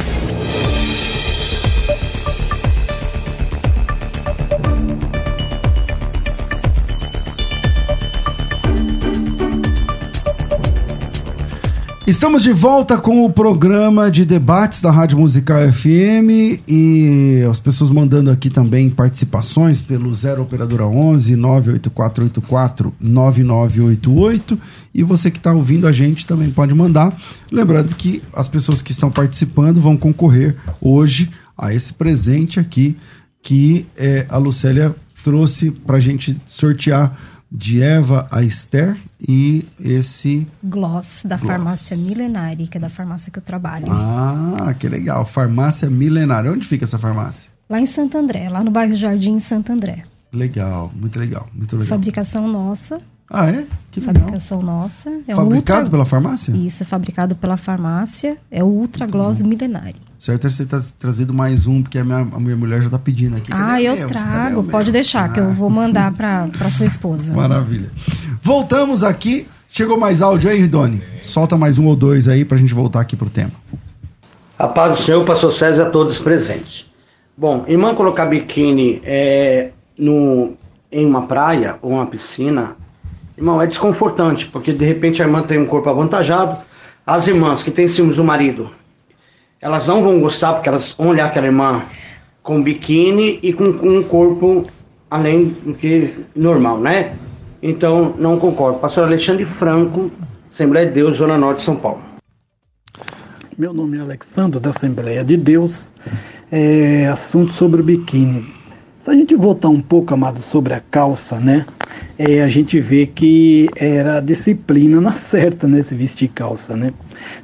Estamos de volta com o programa de debates da Rádio Musical FM e as pessoas mandando aqui também participações pelo 0 operadora 11 98484 9988 e você que está ouvindo a gente também pode mandar. Lembrando que as pessoas que estão participando vão concorrer hoje a esse presente aqui que é, a Lucélia trouxe para a gente sortear de Eva a Esther e esse gloss da gloss. farmácia Milenari, que é da farmácia que eu trabalho. Ah, que legal. Farmácia Milenari. Onde fica essa farmácia? Lá em Santo André, lá no bairro Jardim, Santo André. Legal, muito legal, muito legal. Fabricação nossa. Ah, é? Que legal. Fabricação nossa. É fabricado ultra... pela farmácia? Isso, é fabricado pela farmácia. É o Ultra Gloss Milenari. Certo, você tá trazido mais um, porque a minha, a minha mulher já tá pedindo aqui. Cadê ah, eu meu? trago. Pode deixar, ah. que eu vou ah. [laughs] mandar para sua esposa. Maravilha. Voltamos aqui. Chegou mais áudio aí, Ridone? Solta mais um ou dois aí pra gente voltar aqui pro tema. A paz do Senhor, pastor César, a todos presentes. Bom, irmã colocar biquíni é, no, em uma praia ou uma piscina, irmão, é desconfortante, porque de repente a irmã tem um corpo avantajado. As irmãs que têm ciúmes do marido elas não vão gostar porque elas vão olhar aquela irmã com biquíni e com, com um corpo além do que normal, né? Então, não concordo. Pastor Alexandre Franco, Assembleia de Deus, Zona Norte São Paulo. Meu nome é Alexandre, da Assembleia de Deus. é, assunto sobre o biquíni. Se a gente voltar um pouco, amado, sobre a calça, né? É, a gente vê que era disciplina na certa, né? Se vestir calça, né?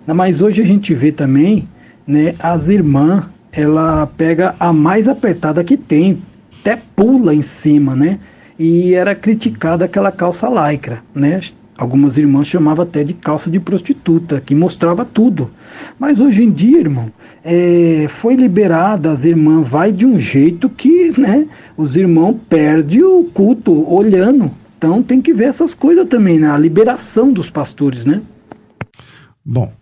Mas hoje a gente vê também, né? As irmãs, ela pega a mais apertada que tem, até pula em cima, né? E era criticada aquela calça lycra, né? Algumas irmãs chamavam até de calça de prostituta, que mostrava tudo. Mas hoje em dia, irmão, é, foi liberada, as irmãs vai de um jeito que né, os irmãos perdem o culto olhando. Então tem que ver essas coisas também, né? A liberação dos pastores, né? Bom,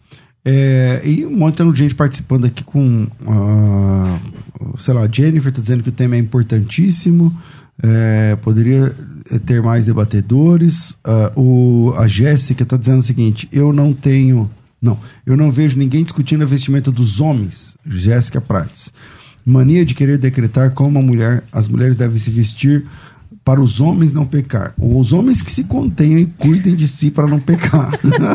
é, e um monte de gente participando aqui com, uh, sei lá, Jennifer está dizendo que o tema é importantíssimo. É, poderia ter mais debatedores. Uh, o, a Jéssica está dizendo o seguinte: eu não tenho. Não, eu não vejo ninguém discutindo a vestimenta dos homens, Jéssica Prates. Mania de querer decretar como mulher, as mulheres devem se vestir para os homens não pecar. Ou os homens que se contenham e cuidem de si para não pecar.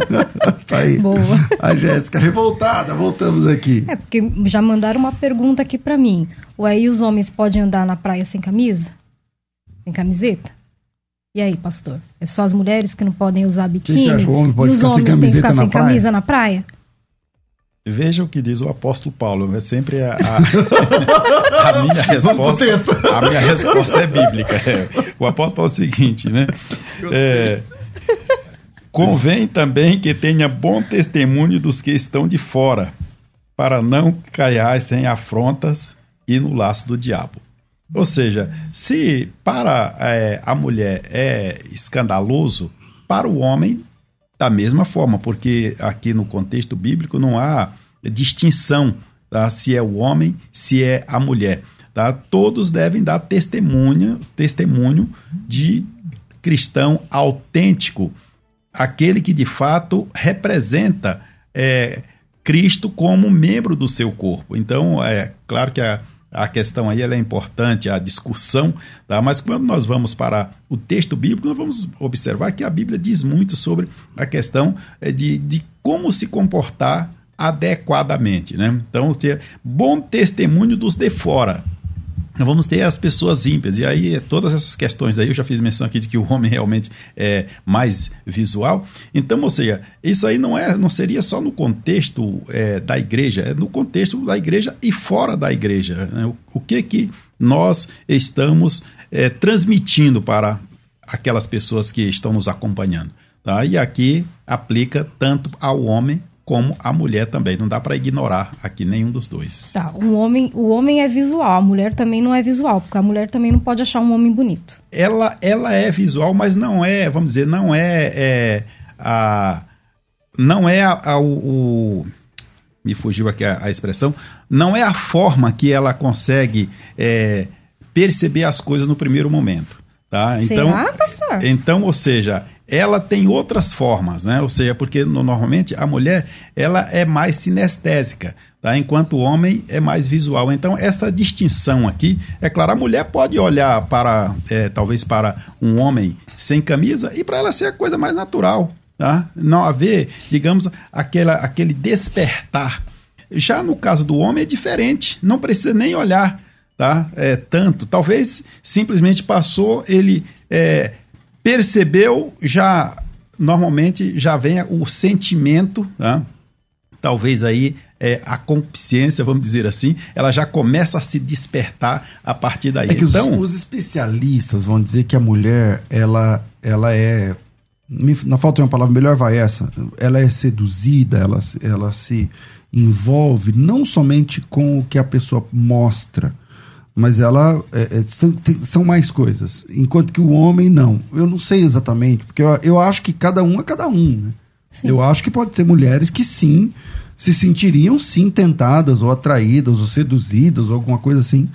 [laughs] tá aí. Boa. A Jéssica revoltada, voltamos aqui. É, porque já mandaram uma pergunta aqui para mim. Ué, e os homens podem andar na praia sem camisa? Sem camiseta? E aí, pastor? É só as mulheres que não podem usar biquíni? Você acha, o homem pode e os homens têm que ficar na sem praia? camisa na praia? Veja o que diz o apóstolo Paulo. É sempre a, a, [laughs] a minha resposta. A minha resposta é bíblica. É. O apóstolo Paulo é o seguinte, né? É, convém também que tenha bom testemunho dos que estão de fora, para não caiar sem afrontas e no laço do diabo. Ou seja, se para é, a mulher é escandaloso, para o homem da mesma forma, porque aqui no contexto bíblico não há distinção tá? se é o homem, se é a mulher. Tá? Todos devem dar testemunha, testemunho de cristão autêntico, aquele que de fato representa é, Cristo como membro do seu corpo. Então, é claro que a, a questão aí é importante, a discussão, tá? mas quando nós vamos para o texto bíblico, nós vamos observar que a Bíblia diz muito sobre a questão é, de, de como se comportar adequadamente. Né? Então, ter bom testemunho dos de fora. Nós vamos ter as pessoas ímpias. E aí, todas essas questões aí, eu já fiz menção aqui de que o homem realmente é mais visual. Então, ou seja, isso aí não, é, não seria só no contexto é, da igreja, é no contexto da igreja e fora da igreja. Né? O, o, que que nós estamos é, transmitindo para aquelas pessoas que estão nos acompanhando. Tá? E aqui aplica tanto ao homem como a mulher também. Não dá para ignorar aqui nenhum dos dois. Tá, um homem, o homem é visual, a mulher também não é visual, porque a mulher também não pode achar um homem bonito. Ela, ela é visual, mas não é, vamos dizer, não é, é a não é a, a, o, me fugiu aqui a, a, expressão, não é a forma que ela consegue é, perceber as coisas no primeiro momento. Tá? Então, Será, pastor? Então, ou seja, ela tem outras formas, né? Ou seja, porque no, normalmente a mulher ela é mais sinestésica, tá? enquanto o homem é mais visual. Então, essa distinção aqui, é claro, a mulher pode olhar para, é, talvez para um homem sem camisa e para ela ser a coisa mais natural, tá? Não haver, digamos, aquela, aquele despertar. Já no caso do homem é diferente, não precisa nem olhar, tá? É, tanto. Talvez simplesmente passou, ele é, percebeu, já normalmente já vem o sentimento, tá? talvez aí é, a consciência, vamos dizer assim, ela já começa a se despertar a partir daí. É que então, os, os especialistas vão dizer que a mulher, ela, ela é na falta de uma palavra melhor vai essa, ela é seduzida, ela, ela se envolve não somente com o que a pessoa mostra, mas ela é, é, são, mais coisas. Enquanto que o homem não. Eu não sei exatamente, porque eu, eu acho que cada um é cada um. Né? Eu acho que pode ter mulheres que sim se sentiriam sim tentadas ou atraídas ou seduzidas ou alguma coisa assim,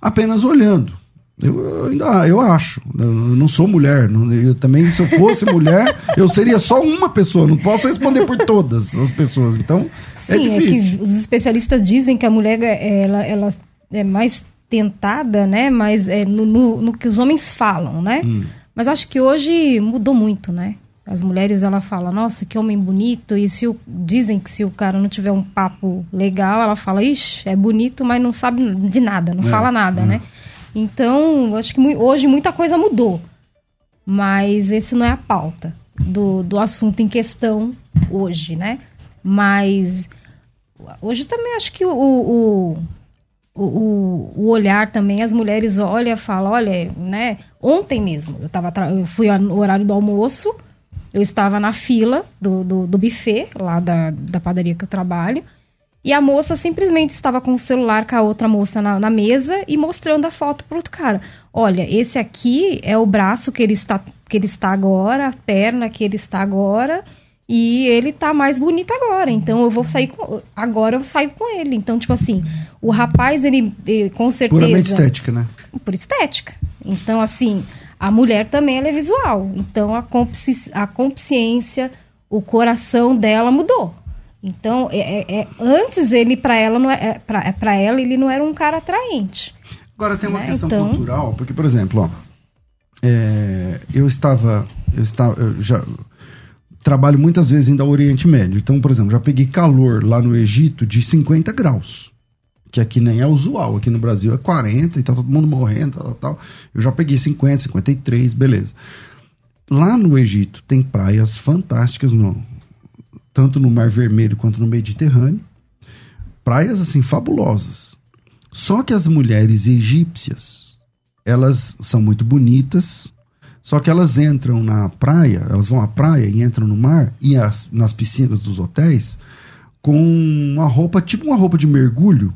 apenas olhando. Eu, eu ainda eu acho. Eu não sou mulher. Não, eu também, se eu fosse [laughs] mulher, eu seria só uma pessoa. Não posso responder por todas as pessoas. Então, é Sim, é, difícil. que os especialistas dizem que a mulher ela, ela é mais tentada, né? Mas é no, no, no, que os homens falam, né? Hum. Mas acho que hoje mudou muito, né? As mulheres, ela fala, nossa, que homem bonito. E se o, dizem que se o cara não tiver um papo legal, ela fala, ixi, é bonito, mas não sabe de nada, não é, fala nada, é. né? Então, acho que hoje muita coisa mudou. Mas esse não é a pauta do, do assunto em questão hoje, né? Mas hoje também acho que o, o, o, o olhar também, as mulheres olham e falam, olha, né? Ontem mesmo, eu, tava eu fui no horário do almoço, eu estava na fila do, do, do buffet, lá da, da padaria que eu trabalho, e a moça simplesmente estava com o celular com a outra moça na, na mesa e mostrando a foto para outro cara. Olha, esse aqui é o braço que ele está que ele está agora, a perna que ele está agora, e ele tá mais bonito agora. Então eu vou sair com. Agora eu saio com ele. Então, tipo assim, o rapaz, ele, ele com certeza. Puramente estética, né? Por estética. Então, assim, a mulher também ela é visual. Então a, consci, a consciência, o coração dela mudou. Então, é, é, é antes ele para ela não é, é para ela ele não era um cara atraente. Agora tem uma né? questão então... cultural, porque por exemplo, ó, é, eu estava eu estava eu já trabalho muitas vezes indo ao Oriente Médio. Então, por exemplo, já peguei calor lá no Egito de 50 graus. Que aqui nem é usual. Aqui no Brasil é 40 e tá todo mundo morrendo, tal, tal. Eu já peguei 50, 53, beleza. Lá no Egito tem praias fantásticas, no, tanto no Mar Vermelho quanto no Mediterrâneo. Praias, assim, fabulosas. Só que as mulheres egípcias, elas são muito bonitas, só que elas entram na praia, elas vão à praia e entram no mar e as, nas piscinas dos hotéis com uma roupa, tipo uma roupa de mergulho,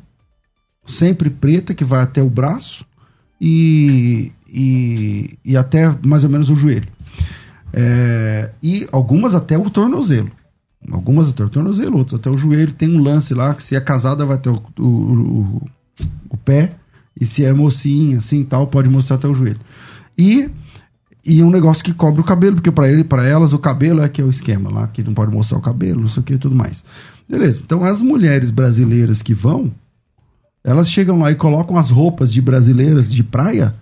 sempre preta, que vai até o braço e, e, e até mais ou menos o joelho. É, e algumas até o tornozelo. Algumas até o tornozelo, outras até o joelho. Tem um lance lá que se é casada vai até o, o, o, o pé, e se é mocinha, assim tal, pode mostrar até o joelho. E e um negócio que cobre o cabelo, porque para ele, para elas, o cabelo é que é o esquema lá, que não pode mostrar o cabelo, não sei o que e tudo mais. Beleza. Então as mulheres brasileiras que vão, elas chegam lá e colocam as roupas de brasileiras de praia,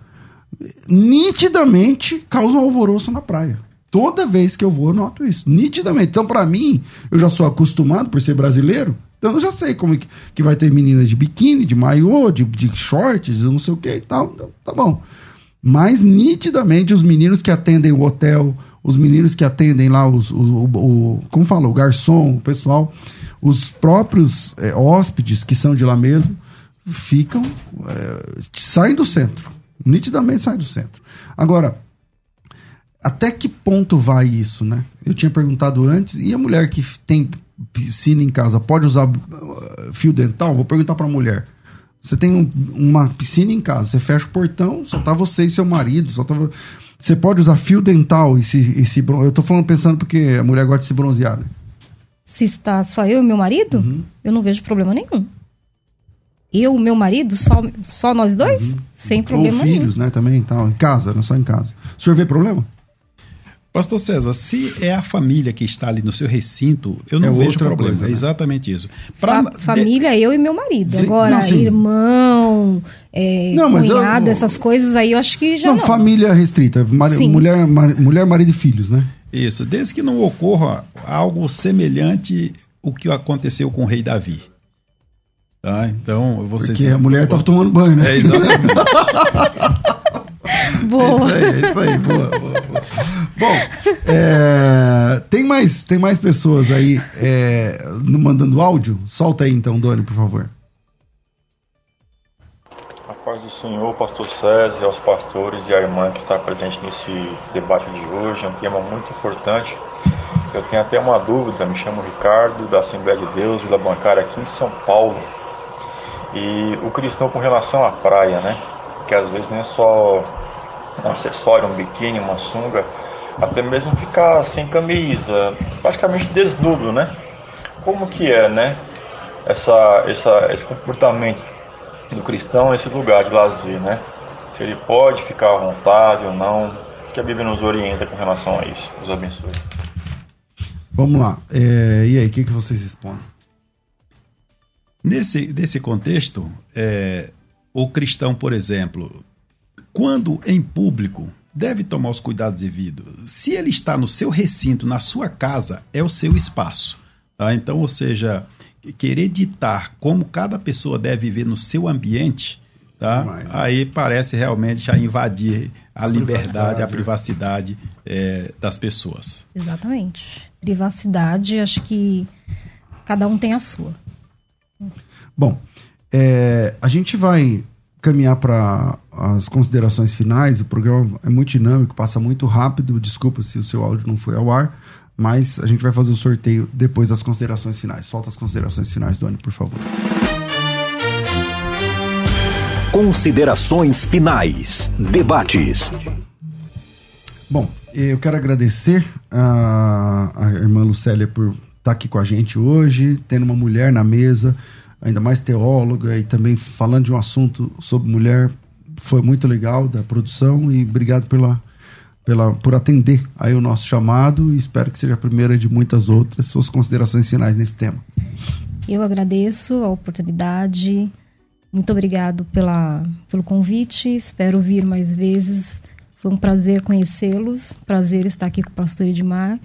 nitidamente causam alvoroço na praia. Toda vez que eu vou, eu noto isso. Nitidamente. Então, para mim, eu já sou acostumado por ser brasileiro. Então, eu já sei como que, que vai ter meninas de biquíni, de maiô, de, de shorts, não sei o que e tal. Então, tá bom. Mas nitidamente os meninos que atendem o hotel, os meninos que atendem lá os, o, o, o como fala, o garçom, o pessoal, os próprios é, hóspedes que são de lá mesmo, ficam, é, saem do centro. Nitidamente saem do centro. Agora, até que ponto vai isso, né? Eu tinha perguntado antes, e a mulher que tem piscina em casa pode usar uh, fio dental? Vou perguntar para a mulher. Você tem um, uma piscina em casa, você fecha o portão, só tá você e seu marido, só tá. Você pode usar fio dental e se, e se Eu tô falando pensando porque a mulher gosta de se bronzear, né? Se está só eu e meu marido, uhum. eu não vejo problema nenhum. Eu, meu marido, só, só nós dois? Uhum. Sem problema Ou filhos, nenhum. né, também, tal, em casa, não só em casa. O senhor vê problema? Pastor César, se é a família que está ali no seu recinto, eu não é vejo problema. Coisa, né? É exatamente isso. Pra... Fa família, eu e meu marido. Sim, Agora, não, irmão, é, não, cunhado, eu... essas coisas aí, eu acho que já não. não. família restrita. Mar... Mulher, mar... mulher, marido e filhos, né? Isso. Desde que não ocorra algo semelhante o que aconteceu com o rei Davi. Tá? Então, vocês... Porque a mulher estava tomando banho, né? É, exatamente. [laughs] [laughs] boa. É isso aí, é isso aí. Boa, boa, boa. Bom, é, tem, mais, tem mais pessoas aí é, mandando áudio? Solta aí então, Doni, por favor. A paz do Senhor, pastor César, aos pastores e à irmã que está presente nesse debate de hoje. É um tema muito importante. Eu tenho até uma dúvida, me chamo Ricardo, da Assembleia de Deus, Vila Bancária, aqui em São Paulo. E o cristão com relação à praia, né? Que às vezes nem é só um acessório, um biquíni, uma sunga, até mesmo ficar sem camisa, praticamente desnudo, né? Como que é, né? Essa, essa, esse comportamento do cristão nesse lugar de lazer, né? Se ele pode ficar à vontade ou não, o que a Bíblia nos orienta com relação a isso. Deus abençoe. Vamos lá. É, e aí, o que, que vocês respondem? Nesse, nesse contexto, é, o cristão, por exemplo, quando em público deve tomar os cuidados devidos. Se ele está no seu recinto, na sua casa, é o seu espaço. Tá? Então, ou seja, querer ditar como cada pessoa deve viver no seu ambiente, tá? aí parece realmente já invadir a, a liberdade, a privacidade é, das pessoas. Exatamente. Privacidade, acho que cada um tem a sua. Bom, é, a gente vai caminhar para as considerações finais. O programa é muito dinâmico, passa muito rápido. Desculpa se o seu áudio não foi ao ar, mas a gente vai fazer o sorteio depois das considerações finais. Solta as considerações finais, Doni, por favor. Considerações finais. Debates. Bom, eu quero agradecer a, a irmã Lucélia por estar tá aqui com a gente hoje, tendo uma mulher na mesa ainda mais teóloga e também falando de um assunto sobre mulher, foi muito legal da produção e obrigado pela, pela, por atender aí o nosso chamado e espero que seja a primeira de muitas outras. Suas considerações finais nesse tema. Eu agradeço a oportunidade, muito obrigado pela, pelo convite, espero vir mais vezes. Foi um prazer conhecê-los, prazer estar aqui com o pastor Edmar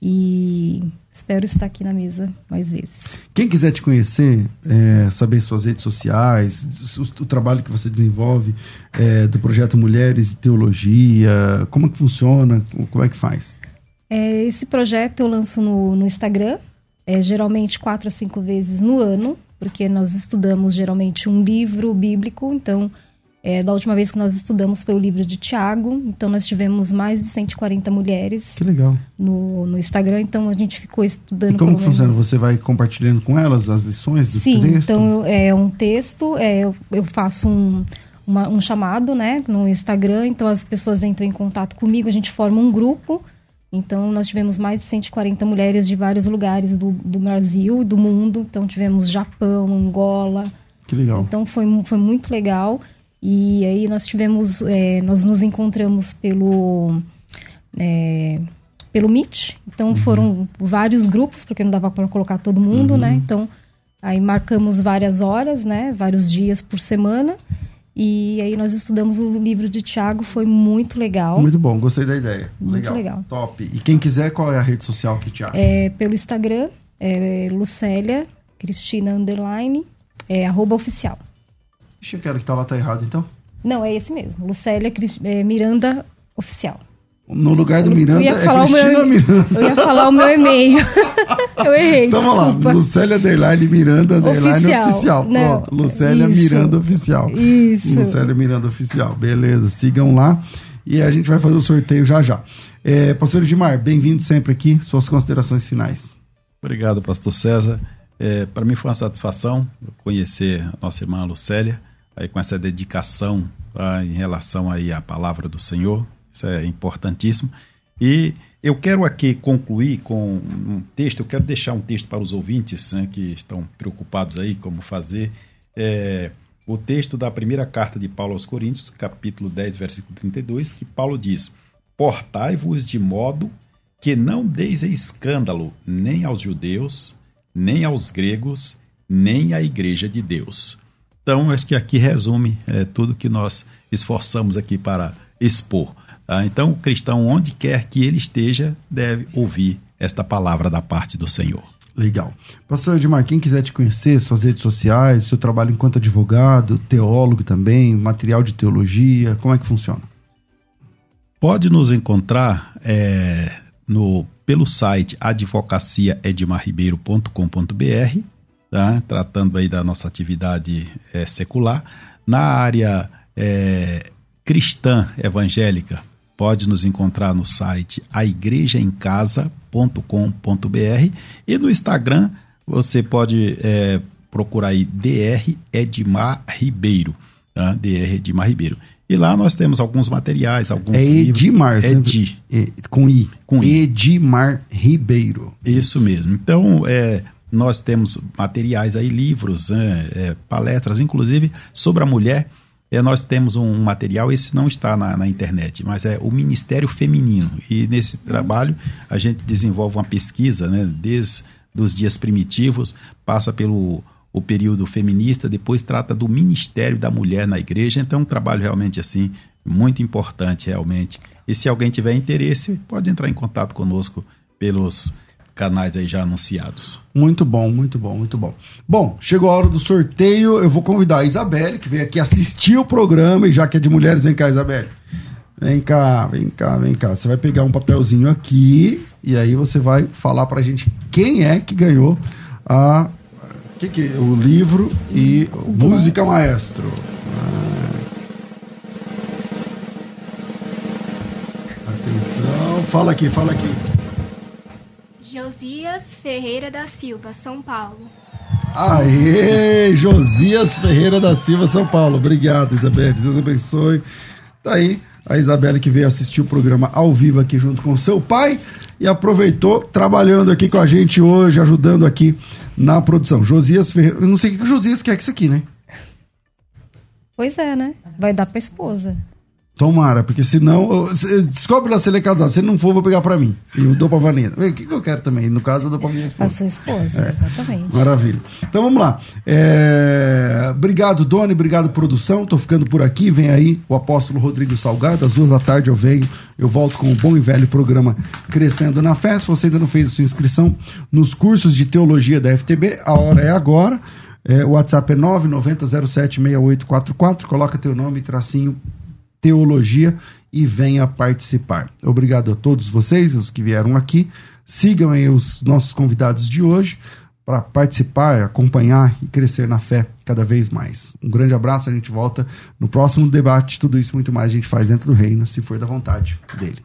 e Espero estar aqui na mesa mais vezes. Quem quiser te conhecer, é, saber suas redes sociais, o, o, trabalho que você desenvolve é, do projeto Mulheres e Teologia, como é que funciona, como é que faz? É, esse projeto eu lanço no, no Instagram, é, geralmente quatro a cinco vezes no ano, porque nós estudamos geralmente um livro bíblico, então é, da última vez que nós estudamos foi o livro de Tiago, então nós tivemos mais de 140 mulheres. Que legal. No, no Instagram, então a gente ficou estudando. E como funciona? Você vai compartilhando com elas as lições do Sim, texto? Então é um texto, é, eu, eu faço um, uma, um chamado né, no Instagram, então as pessoas entram em contato comigo, a gente forma um grupo. Então, nós tivemos mais de 140 mulheres de vários lugares do, do Brasil, do mundo. Então, tivemos Japão, Angola. Que legal. Então, foi, foi muito legal. E aí nós tivemos, é, nós nos encontramos pelo é, pelo Meet. Então uhum. foram vários grupos, porque não dava para colocar todo mundo, né? uhum. né? Então aí marcamos várias horas, né? Vários dias por semana. E aí nós estudamos o livro de Tiago, foi muito legal. Muito bom, gostei da ideia. Muito legal. legal. Top. E quem quiser, qual é a rede social que te acha? É, pelo Instagram, é Lucélia Cristina Underline, é, arroba oficial. Ixi, eu quero que tá lá tá errado, então? Não, é esse mesmo. Lucélia é, Miranda Oficial. No lugar do Miranda é Cristina meu, Miranda. Eu ia falar o meu e-mail. [laughs] eu errei, Então vamos lá. Lucélia Underline Miranda Underline Oficial. oficial. Não, Pronto. Lucélia isso, Miranda Oficial. Isso. Lucélia Miranda Oficial. Beleza, sigam lá. E a gente vai fazer o sorteio já já. É, pastor Edmar, bem-vindo sempre aqui. Suas considerações finais. Obrigado, pastor César. É, Para mim foi uma satisfação conhecer a nossa irmã Lucélia aí com essa dedicação tá, em relação aí à palavra do Senhor. Isso é importantíssimo. E eu quero aqui concluir com um texto, eu quero deixar um texto para os ouvintes né, que estão preocupados aí como fazer. É, o texto da primeira carta de Paulo aos Coríntios, capítulo 10, versículo 32, que Paulo diz: Portai-vos de modo que não deis escândalo nem aos judeus, nem aos gregos, nem à igreja de Deus. Então, acho que aqui resume é, tudo que nós esforçamos aqui para expor. Tá? Então, o cristão, onde quer que ele esteja, deve ouvir esta palavra da parte do Senhor. Legal. Pastor Edmar, quem quiser te conhecer, suas redes sociais, seu trabalho enquanto advogado, teólogo também, material de teologia, como é que funciona? Pode nos encontrar é, no, pelo site advocaciaedmarribeiro.com.br tá? tratando aí da nossa atividade é, secular. Na área é, cristã evangélica, pode nos encontrar no site aigrejaemcasa.com.br e no Instagram você pode é, procurar aí DR Edmar Ribeiro, tá? DR Edmar Ribeiro. E lá nós temos alguns materiais, alguns é Edmar, livros. Edi. É, com I. Com I. Edmar Ribeiro. Isso mesmo. Então, é, nós temos materiais aí, livros, né, é, palestras, inclusive sobre a mulher. É, nós temos um material, esse não está na, na, internet, mas é o Ministério Feminino. E nesse trabalho a gente desenvolve uma pesquisa, né, desde os dias primitivos, passa pelo o período feminista, depois trata do ministério da mulher na igreja. Então, é um trabalho realmente assim muito importante realmente. E se alguém tiver interesse, pode entrar em contato conosco pelos canais aí já anunciados. Muito bom, muito bom, muito bom. Bom, chegou a hora do sorteio. Eu vou convidar a Isabelle, que veio aqui assistir o programa, e já que é de mulheres, vem cá, Isabelle. Vem cá, vem cá, vem cá. Você vai pegar um papelzinho aqui e aí você vai falar pra gente quem é que ganhou a que que o livro e música maestro. Atenção, fala aqui, fala aqui. Josias Ferreira da Silva, São Paulo. Aê, Josias Ferreira da Silva, São Paulo. Obrigado, Isabelle. Deus abençoe. Tá aí a Isabelle que veio assistir o programa ao vivo aqui junto com seu pai e aproveitou trabalhando aqui com a gente hoje, ajudando aqui na produção. Josias Ferreira. Eu não sei o que o Josias quer com isso aqui, né? Pois é, né? Vai dar pra esposa. Tomara, porque senão. Descobre lá se ele é casado. Se ele não for, vou pegar pra mim. E eu dou pra Vanessa. O que, que eu quero também? No caso, eu dou pra minha esposa. A sua esposa, É. exatamente. Maravilha. Então vamos lá. É, Obrigado, Doni. Obrigado, produção. Tô ficando por aqui. Vem aí o apóstolo Rodrigo Salgado. Às duas da tarde eu venho. Eu volto com o bom e velho programa Crescendo na Fé. Se você ainda não fez a sua inscrição nos cursos de teologia da FTB, a hora é agora. É, o WhatsApp é 990076844. Coloca teu nome, tracinho teologia e venha participar. Obrigado a todos vocês, os que vieram aqui. Sigam aí os nossos convidados de hoje para participar, acompanhar e crescer na fé cada vez mais. Um grande abraço, a gente volta no próximo debate. Tudo isso muito mais a gente faz dentro do reino, se for da vontade dele.